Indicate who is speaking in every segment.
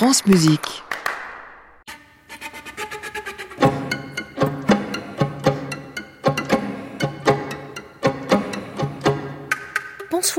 Speaker 1: France Musique.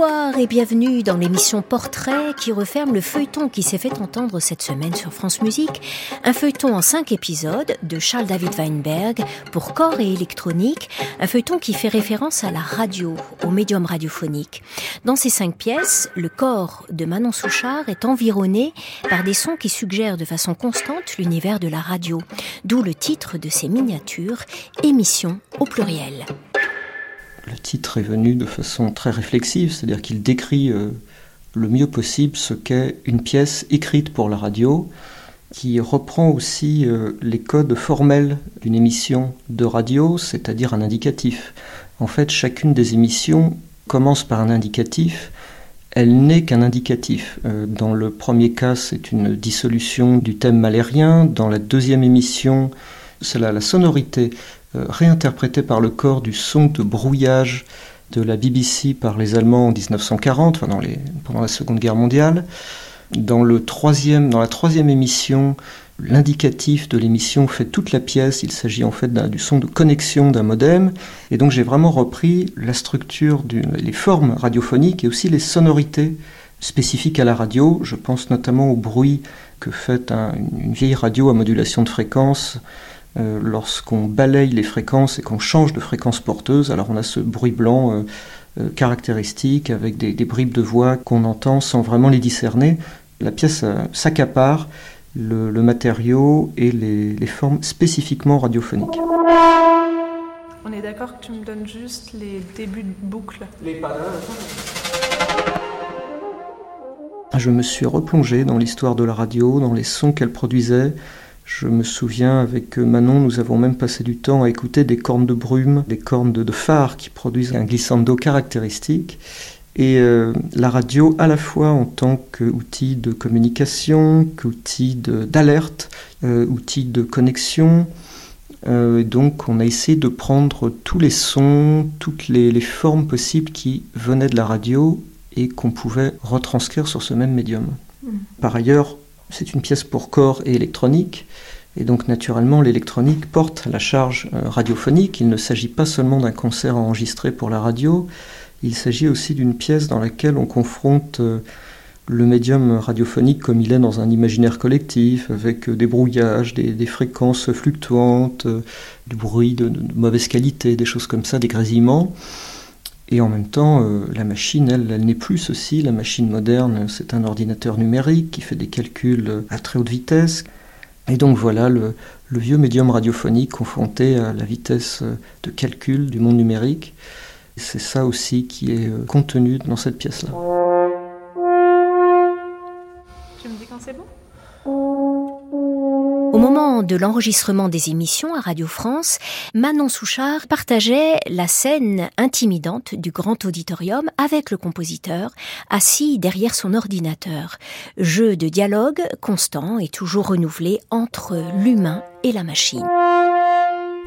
Speaker 2: Bonsoir et bienvenue dans l'émission Portrait qui referme le feuilleton qui s'est fait entendre cette semaine sur France Musique. Un feuilleton en cinq épisodes de Charles David Weinberg pour corps et électronique. Un feuilleton qui fait référence à la radio, au médium radiophonique. Dans ces cinq pièces, le corps de Manon Souchard est environné par des sons qui suggèrent de façon constante l'univers de la radio. D'où le titre de ces miniatures, Émission au pluriel.
Speaker 3: Le titre est venu de façon très réflexive, c'est-à-dire qu'il décrit euh, le mieux possible ce qu'est une pièce écrite pour la radio, qui reprend aussi euh, les codes formels d'une émission de radio, c'est-à-dire un indicatif. En fait, chacune des émissions commence par un indicatif, elle n'est qu'un indicatif. Euh, dans le premier cas, c'est une dissolution du thème malérien. Dans la deuxième émission, c'est la, la sonorité euh, réinterprété par le corps du son de brouillage de la BBC par les Allemands en 1940, pendant la Seconde Guerre mondiale. Dans la troisième émission, l'indicatif de l'émission fait toute la pièce. Il s'agit en fait du son de connexion d'un modem. Et donc j'ai vraiment repris la structure, les formes radiophoniques et aussi les sonorités spécifiques à la radio. Je pense notamment au bruit que fait une vieille radio à modulation de fréquence euh, lorsqu'on balaye les fréquences et qu'on change de fréquence porteuse, alors on a ce bruit blanc euh, euh, caractéristique avec des, bribes de voix qu'on entend sans vraiment les discerner. La pièce s'accapare le, matériau et les, formes spécifiquement radiophoniques.
Speaker 4: On est d'accord que tu me donnes juste les débuts de boucle Les pas
Speaker 3: Je me suis replongé dans l'histoire de la radio, dans les sons qu'elle produisait, je me souviens, avec Manon, nous avons même passé du temps à écouter des cornes de brume, des cornes de, phare qui produisent un glissando caractéristique. Et euh, la radio, à la fois en tant qu'outil de communication, qu'outil d'alerte, euh, outil de connexion. Euh, donc on a essayé de prendre tous les sons, toutes les, les formes possibles qui venaient de la radio et qu'on pouvait retranscrire sur ce même médium. Mmh. Par ailleurs, c'est une pièce pour corps et électronique. Et donc naturellement, l'électronique porte la charge euh, radiophonique. Il ne s'agit pas seulement d'un concert enregistré pour la radio, il s'agit aussi d'une pièce dans laquelle on confronte euh, le médium radiophonique comme il est dans un imaginaire collectif, avec euh, des brouillages, des, fréquences fluctuantes, du bruit de, mauvaise qualité, des choses comme ça, des grésillements. Et en même temps, la machine, elle, elle n'est plus ceci. La machine moderne, c'est un ordinateur numérique qui fait des calculs à très haute vitesse. Et donc voilà le, vieux médium radiophonique confronté à la vitesse de calcul du monde numérique. C'est ça aussi qui est euh, contenu dans cette pièce-là.
Speaker 4: Tu me dis quand c'est bon?
Speaker 2: Moment de l'enregistrement des émissions à Radio France, Manon Souchard partageait la scène intimidante du grand auditorium avec le compositeur, assis derrière son ordinateur. Jeu de dialogue constant et toujours renouvelé entre l'humain et la machine.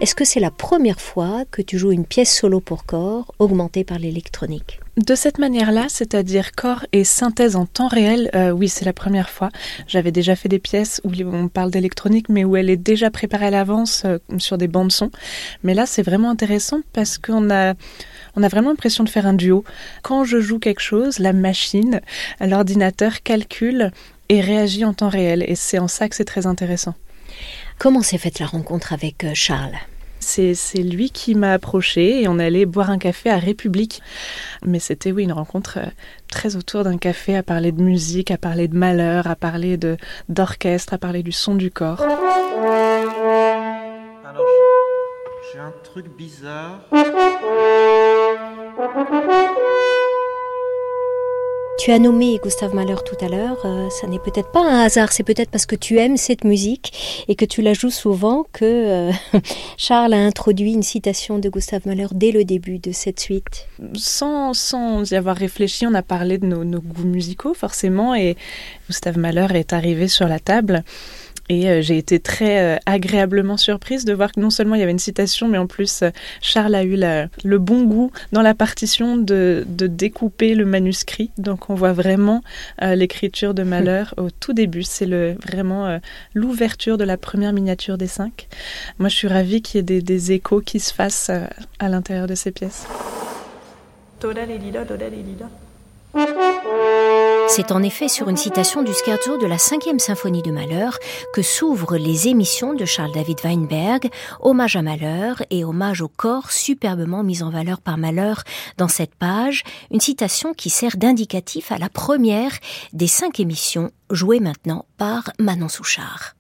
Speaker 2: Est-ce que c'est la première fois que tu joues une pièce solo pour corps augmentée par l'électronique
Speaker 4: de cette manière-là, c'est-à-dire corps et synthèse en temps réel, euh, oui, c'est la première fois. J'avais déjà fait des pièces où on parle d'électronique, mais où elle est déjà préparée à l'avance euh, sur des bandes son. Mais là, c'est vraiment intéressant parce qu'on a, on a vraiment l'impression de faire un duo. Quand je joue quelque chose, la machine, l'ordinateur calcule et réagit en temps réel. Et c'est en ça que c'est très intéressant.
Speaker 2: Comment s'est faite la rencontre avec euh, Charles?
Speaker 4: C'est lui qui m'a approché et on allait boire un café à République. Mais c'était oui une rencontre euh, très autour d'un café à parler de musique, à parler de malheur, à parler de d'orchestre, à parler du son du corps. Alors
Speaker 3: j'ai un truc bizarre.
Speaker 2: Tu as nommé Gustave Mahler tout à l'heure, euh, ça n'est peut-être pas un hasard, c'est peut-être parce que tu aimes cette musique et que tu la joues souvent que euh, Charles a introduit une citation de Gustave Mahler dès le début de cette suite.
Speaker 4: Sans, sans y avoir réfléchi, on a parlé de nos, nos goûts musicaux forcément et Gustave Mahler est arrivé sur la table. Et euh, j'ai été très euh, agréablement surprise de voir que non seulement il y avait une citation, mais en plus euh, Charles a eu le bon goût dans la partition de, découper le manuscrit. Donc on voit vraiment l'écriture de Malheur au tout début. C'est vraiment l'ouverture de la première miniature des cinq. Moi je suis ravie qu'il y ait des, des, échos qui se fassent à l'intérieur de ces pièces.
Speaker 2: C'est en effet sur une citation du scherzo de la cinquième symphonie de Malheur que s'ouvrent les émissions de Charles David Weinberg, hommage à Malheur et hommage au corps superbement mis en valeur par Malheur dans cette page, une citation qui sert d'indicatif à la première des cinq émissions jouées maintenant par Manon Souchard.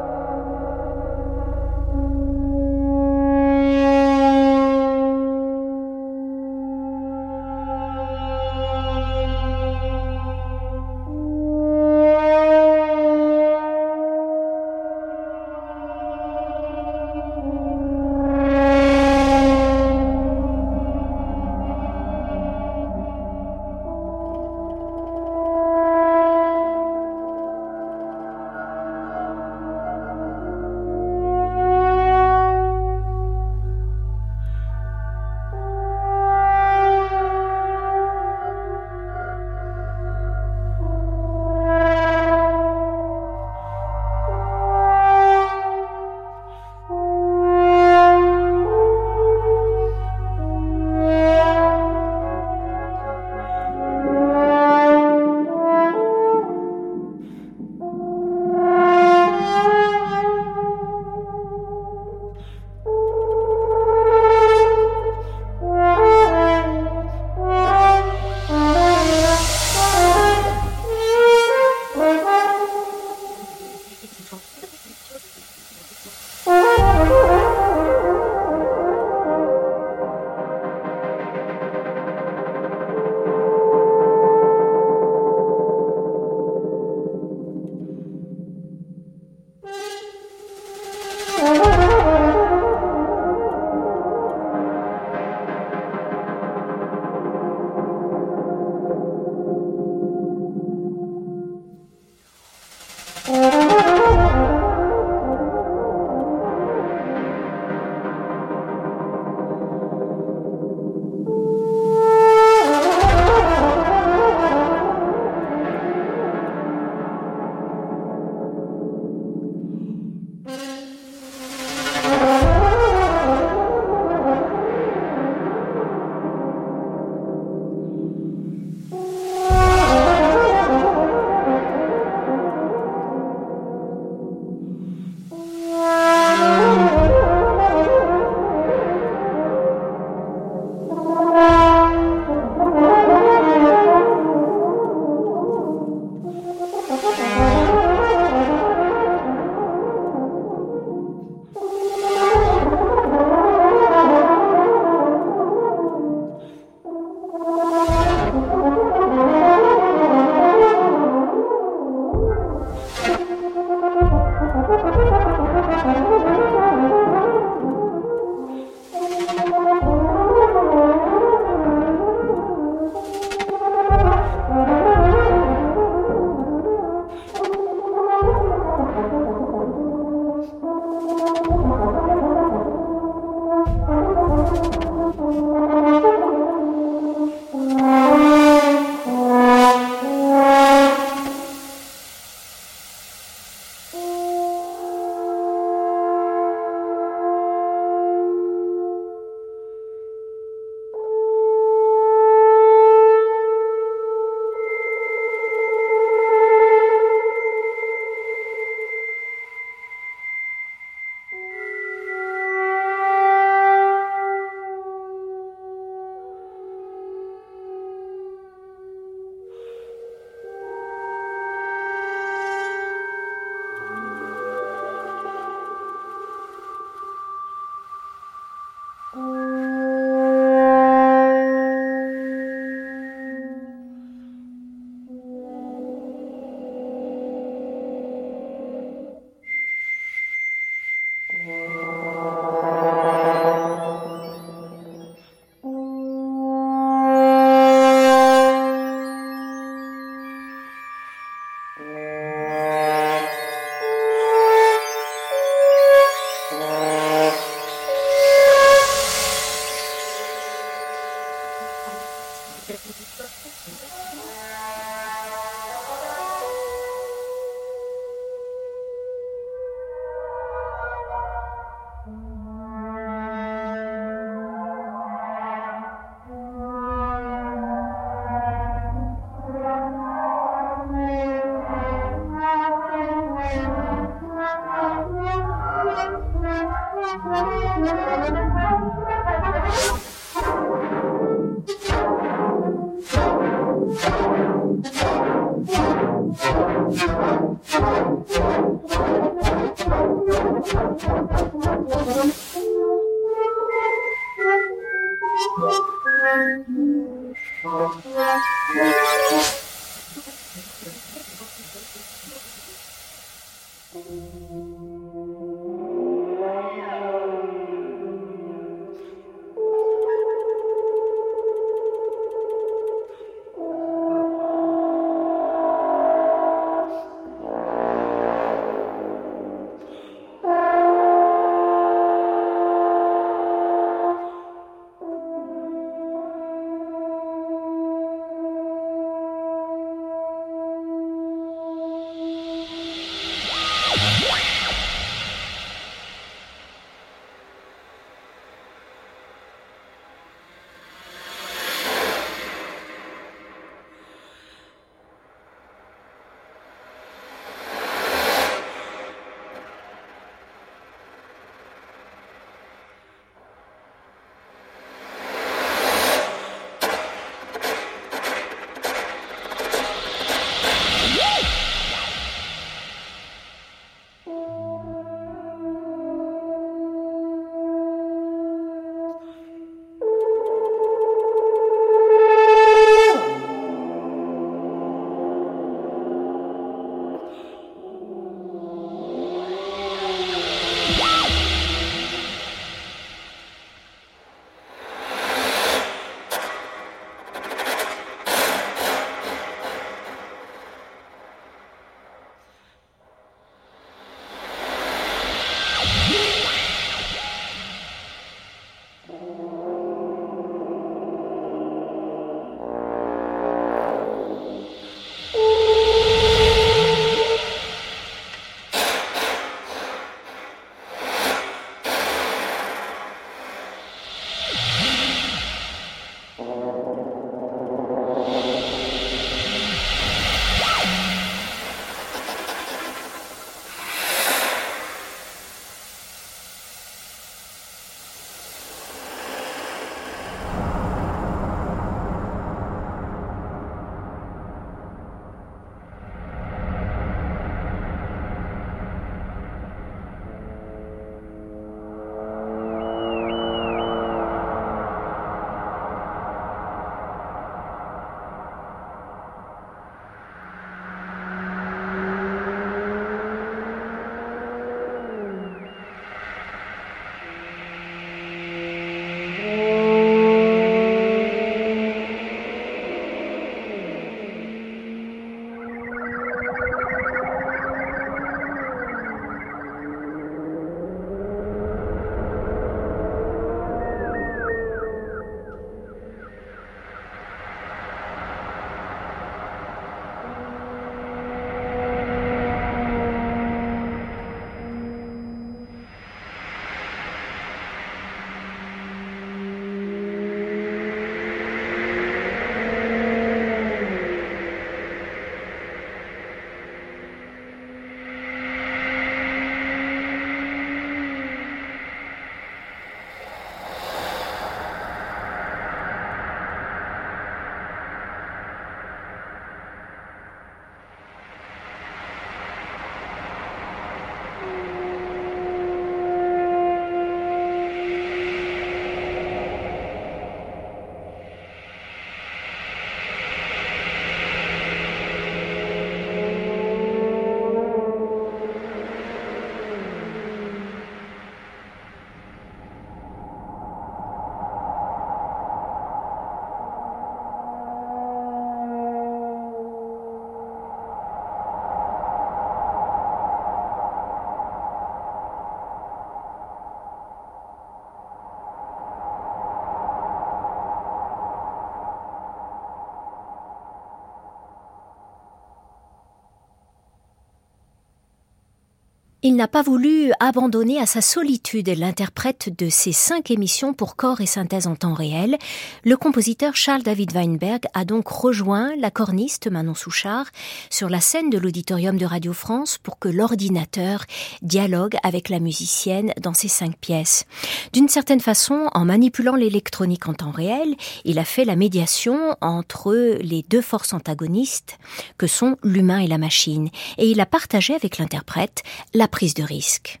Speaker 2: Il n'a pas voulu abandonner à sa solitude l'interprète de ces cinq émissions pour corps et synthèse en temps réel. Le compositeur Charles David Weinberg a donc rejoint la corniste Manon Souchard sur la scène de l'auditorium de Radio France pour que l'ordinateur dialogue avec la musicienne dans ces cinq pièces. D'une certaine façon, en manipulant l'électronique en temps réel, il a fait la médiation entre les deux forces antagonistes que sont l'humain et la machine, et il a partagé avec l'interprète la prise de risque.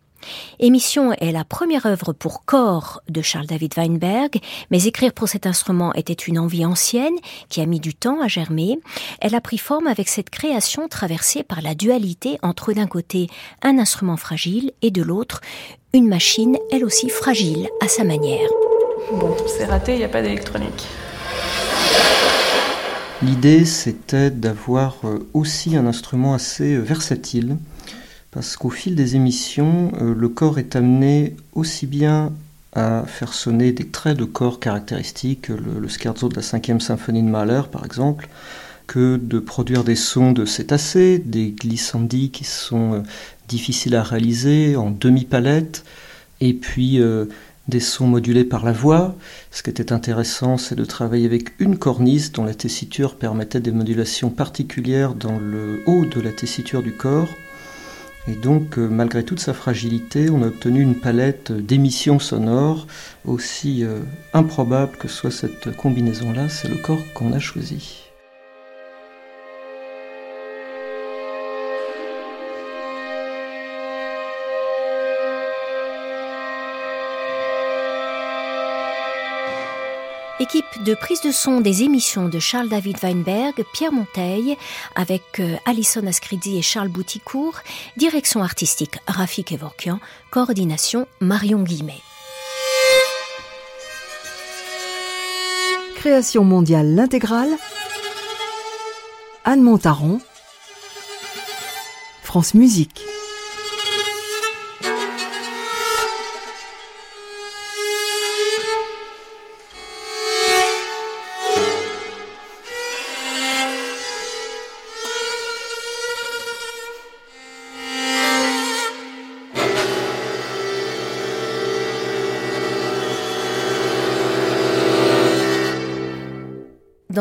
Speaker 2: Émission est la première œuvre pour corps de Charles David Weinberg, mais écrire pour cet instrument était une envie ancienne qui a mis du temps à germer. Elle a pris forme avec cette création traversée par la dualité entre d'un côté un instrument fragile et de l'autre une machine elle aussi fragile à sa manière.
Speaker 4: Bon, c'est raté, il n'y a pas d'électronique.
Speaker 3: L'idée, c'était d'avoir euh, aussi un instrument assez euh, versatile, parce qu'au fil des émissions, euh, le corps est amené aussi bien à faire sonner des traits de corps caractéristiques, le, scherzo de la cinquième symphonie de Mahler par exemple, que de produire des sons de cétacés, des glissandis qui sont difficiles à réaliser en demi-palette, et puis des sons modulés par la voix. Ce qui était intéressant, c'est de travailler avec une cornise dont la tessiture permettait des modulations particulières dans le haut de la tessiture du corps. Et donc, euh, malgré toute sa fragilité, on a obtenu une palette d'émissions sonores aussi euh, improbable que soit cette combinaison-là, c'est le corps qu'on a choisi.
Speaker 2: Équipe de prise de son des émissions de Charles David Weinberg, Pierre Monteil, avec euh, Alison Ascridi et Charles Bouticourt, direction artistique Rafik Evorkian, coordination Marion Guimet.
Speaker 1: Création mondiale l'intégrale. Anne Montaron. France Musique.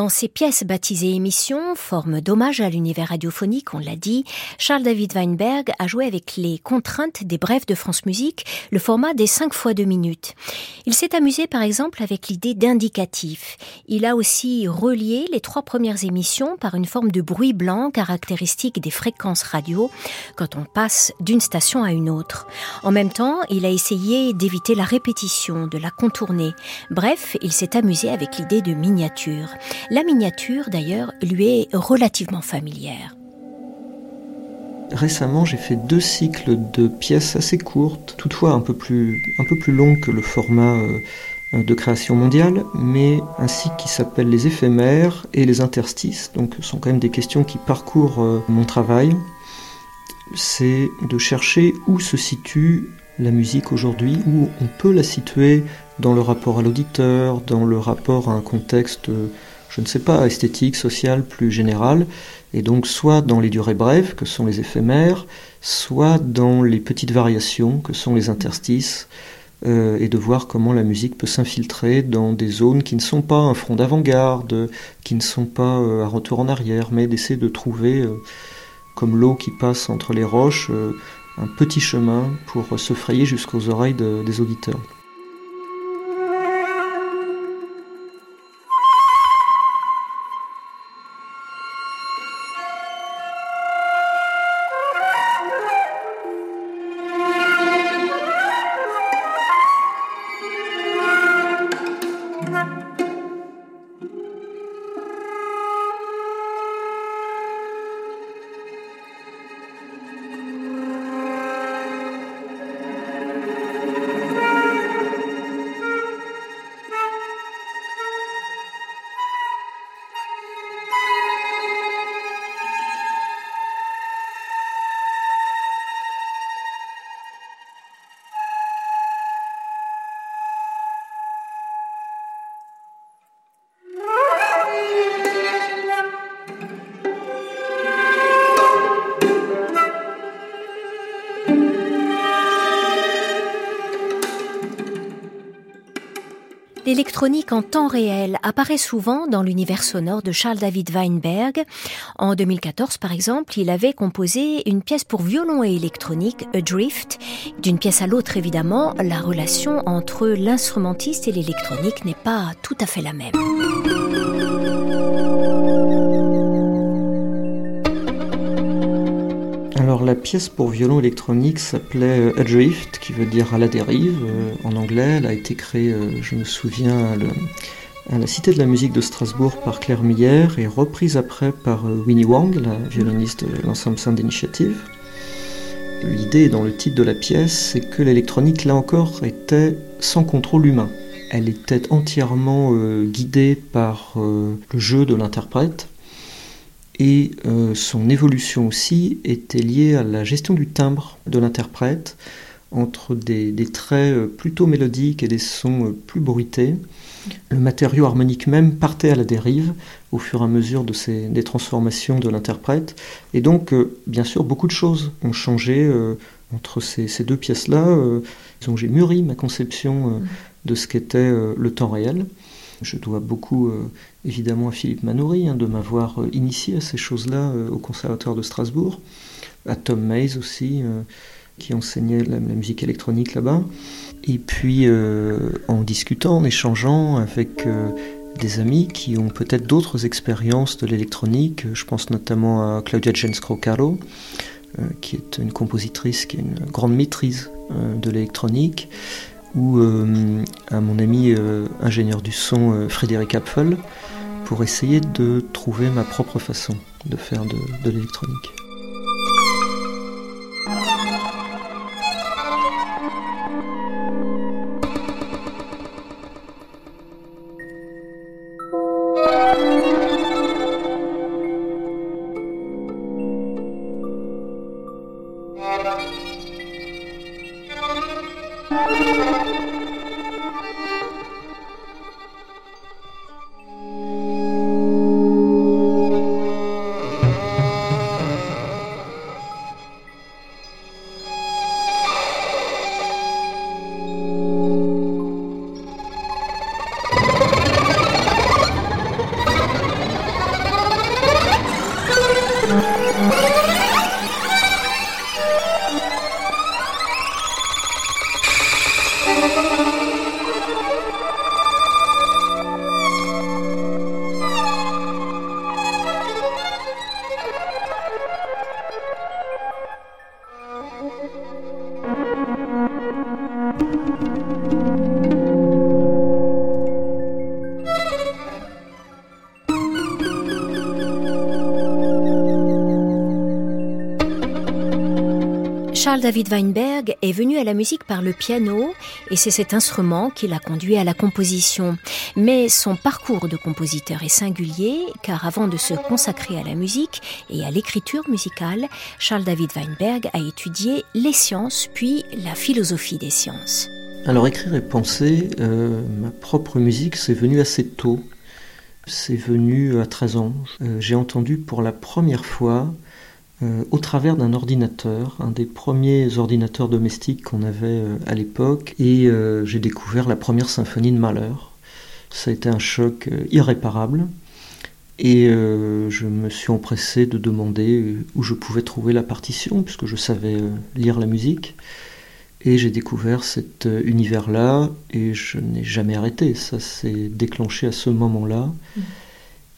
Speaker 2: Dans ces pièces baptisées émissions, forme d'hommage à l'univers radiophonique, on l'a dit, Charles David Weinberg a joué avec les contraintes des brèves de France Musique, le format des 5 fois 2 minutes. Il s'est amusé par exemple avec l'idée d'indicatif. Il a aussi relié les trois premières émissions par une forme de bruit blanc caractéristique des fréquences radio quand on passe d'une station à une autre. En même temps, il a essayé d'éviter la répétition, de la contourner. Bref, il s'est amusé avec l'idée de miniature. Miniature, d'ailleurs, lui est relativement familière.
Speaker 3: Récemment, j'ai fait deux cycles de pièces assez courtes, toutefois un peu plus, un longues que le format euh, de création mondiale, mais un cycle qui s'appelle Les éphémères et les interstices. Donc, ce sont quand même des questions qui parcourent euh, mon travail. C'est de chercher où se situe la musique aujourd'hui, où on peut la situer dans le rapport à l'auditeur, dans le rapport à un contexte je ne sais pas, esthétique, sociale, plus générale, et donc soit dans les durées brèves, que sont les éphémères, soit dans les petites variations, que sont les interstices, euh, et de voir comment la musique peut s'infiltrer dans des zones qui ne sont pas un front d'avant-garde, qui ne sont pas euh, un retour en arrière, mais d'essayer de trouver, euh, comme l'eau qui passe entre les roches, un petit chemin pour se frayer jusqu'aux oreilles des auditeurs.
Speaker 2: L'électronique en temps réel apparaît souvent dans l'univers sonore de Charles David Weinberg. En 2014, par exemple, il avait composé une pièce pour violon et électronique, Adrift. D'une pièce à l'autre, évidemment, la relation entre l'instrumentiste et l'électronique n'est pas tout à fait la même.
Speaker 3: Alors la pièce pour violon électronique s'appelait euh, Adrift, qui veut dire à la dérive euh, en anglais. Elle a été créée, euh, je me souviens, à, la Cité de la musique de Strasbourg par Claire Miller et reprise après par Winnie Wang, la violoniste de l'ensemble Sound Initiative. L'idée dans le titre de la pièce, c'est que l'électronique, là encore, était sans contrôle humain. Elle était entièrement guidée par le jeu de l'interprète, et euh, son évolution aussi était liée à la gestion du timbre de l'interprète entre des, traits euh, plutôt mélodiques et des sons euh, plus bruités. Le matériau harmonique même partait à la dérive au fur et à mesure de ces, des transformations de l'interprète. Et donc, bien sûr, beaucoup de choses ont changé entre ces, ces deux pièces-là. Donc j'ai mûri ma conception de ce qu'était le temps réel. Je dois beaucoup euh, évidemment à Philippe Manoury hein, de m'avoir euh, initié à ces choses-là euh, au Conservatoire de Strasbourg, à Tom Mays aussi, qui enseignait la, musique électronique là-bas. Et puis en discutant, en échangeant avec des amis qui ont peut-être d'autres expériences de l'électronique, je pense notamment à Claudia Jens-Crocaro, qui est une compositrice qui a une grande maîtrise de l'électronique, ou euh, à mon ami euh, ingénieur du son euh, Frédéric Apfel pour essayer de trouver ma propre façon de faire de l'électronique.
Speaker 2: David Weinberg est venu à la musique par le piano et c'est cet instrument qui l'a conduit à la composition. Mais son parcours de compositeur est singulier car avant de se consacrer à la musique et à l'écriture musicale, Charles David Weinberg a étudié les sciences puis la philosophie des sciences.
Speaker 3: Alors écrire et penser, euh, ma propre musique, c'est venu assez tôt. C'est venu à 13 ans. Euh, j'ai entendu pour la première fois euh, au travers d'un ordinateur, un des premiers ordinateurs domestiques qu'on avait euh, à l'époque, et euh, j'ai découvert la première symphonie de Mahler. Ça a été un choc irréparable, et je me suis empressé de demander où je pouvais trouver la partition, puisque je savais lire la musique. Et j'ai découvert cet univers-là, et je n'ai jamais arrêté. Ça s'est déclenché à ce moment-là. Mmh.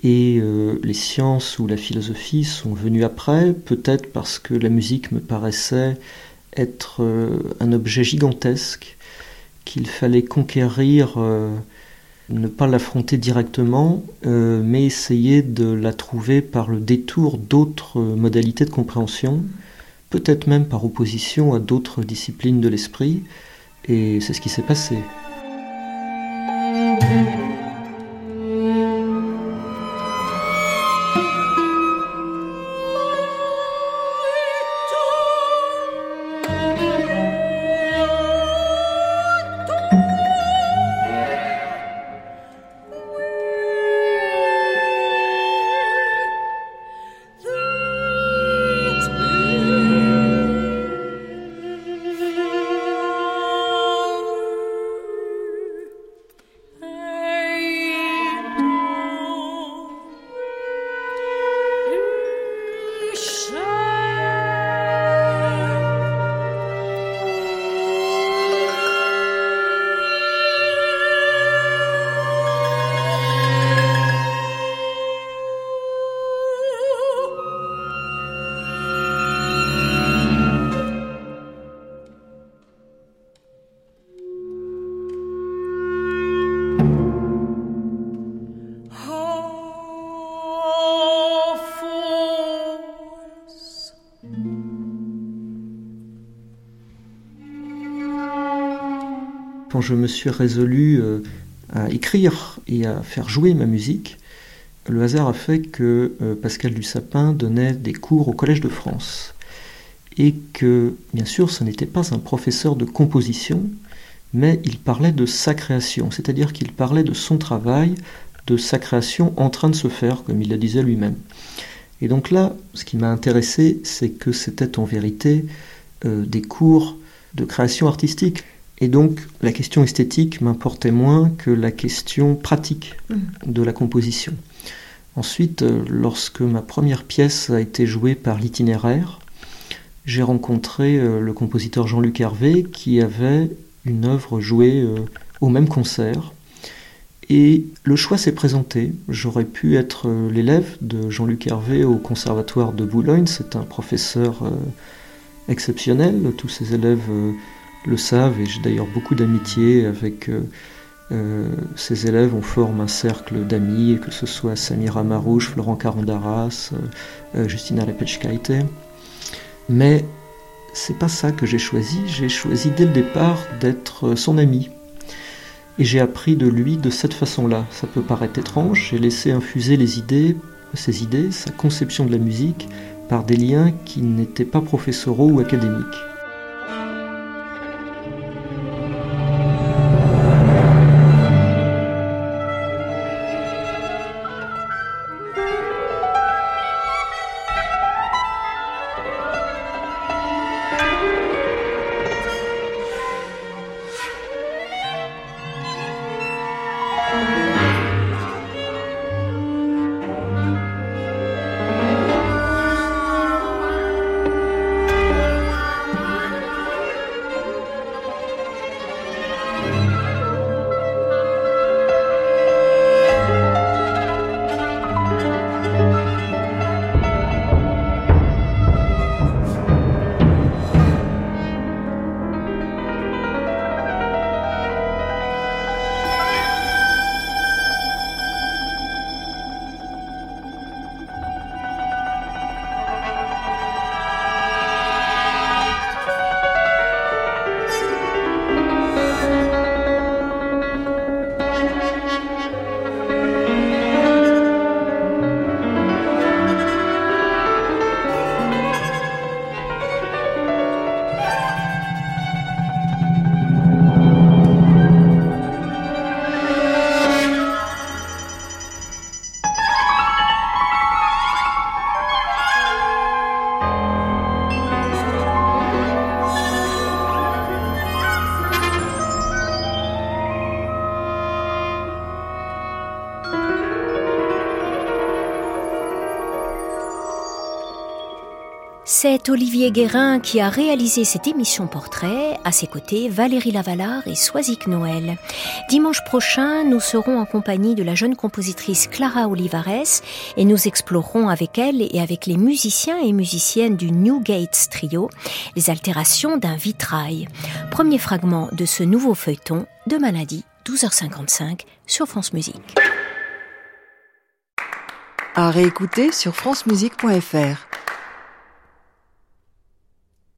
Speaker 3: Et euh, les sciences ou la philosophie sont venues après, peut-être parce que la musique me paraissait être euh, un objet gigantesque qu'il fallait conquérir, euh, ne pas l'affronter directement, mais essayer de la trouver par le détour d'autres modalités de compréhension, peut-être même par opposition à d'autres disciplines de l'esprit, et c'est ce qui s'est passé. Quand je me suis résolu euh, à écrire et à faire jouer ma musique, le hasard a fait que euh, Pascal Dussapin donnait des cours au Collège de France. Et que, bien sûr, ce n'était pas un professeur de composition, mais il parlait de sa création, c'est-à-dire qu'il parlait de son travail, de sa création en train de se faire, comme il le disait lui-même. Et donc là, ce qui m'a intéressé, c'est que c'était en vérité euh, des cours de création artistique. Et donc la question esthétique m'importait moins que la question pratique mmh. de la composition. Ensuite, euh, lorsque ma première pièce a été jouée par l'itinéraire, j'ai rencontré euh, le compositeur Jean-Luc Hervé qui avait une œuvre jouée au même concert et le choix s'est présenté. J'aurais pu être euh, l'élève de Jean-Luc Hervé au Conservatoire de Boulogne. C'est un professeur euh, exceptionnel. Tous ses élèves euh, le savent et j'ai d'ailleurs beaucoup d'amitié avec ses élèves. On forme un cercle d'amis, que ce soit Samira Marouche, Florent Carandaras, Justina Lepechkaite. Mais c'est pas ça que j'ai choisi. J'ai choisi dès le départ d'être son ami et j'ai appris de lui de cette façon-là. Ça peut paraître étrange, j'ai laissé infuser les idées, ses idées, sa conception de la musique, par des liens qui n'étaient pas professoraux ou académiques.
Speaker 2: C'est Olivier Guérin qui a réalisé cette émission portrait. À ses côtés, Valérie Lavalard et Soisic Noël. Dimanche prochain, nous serons en compagnie de la jeune compositrice Clara Olivares et nous explorerons avec elle et avec les musiciens et musiciennes du New Gates Trio les altérations d'un vitrail. Premier fragment de ce nouveau feuilleton de Maladie, 12h55 sur France Musique.
Speaker 1: À réécouter sur francemusique.fr.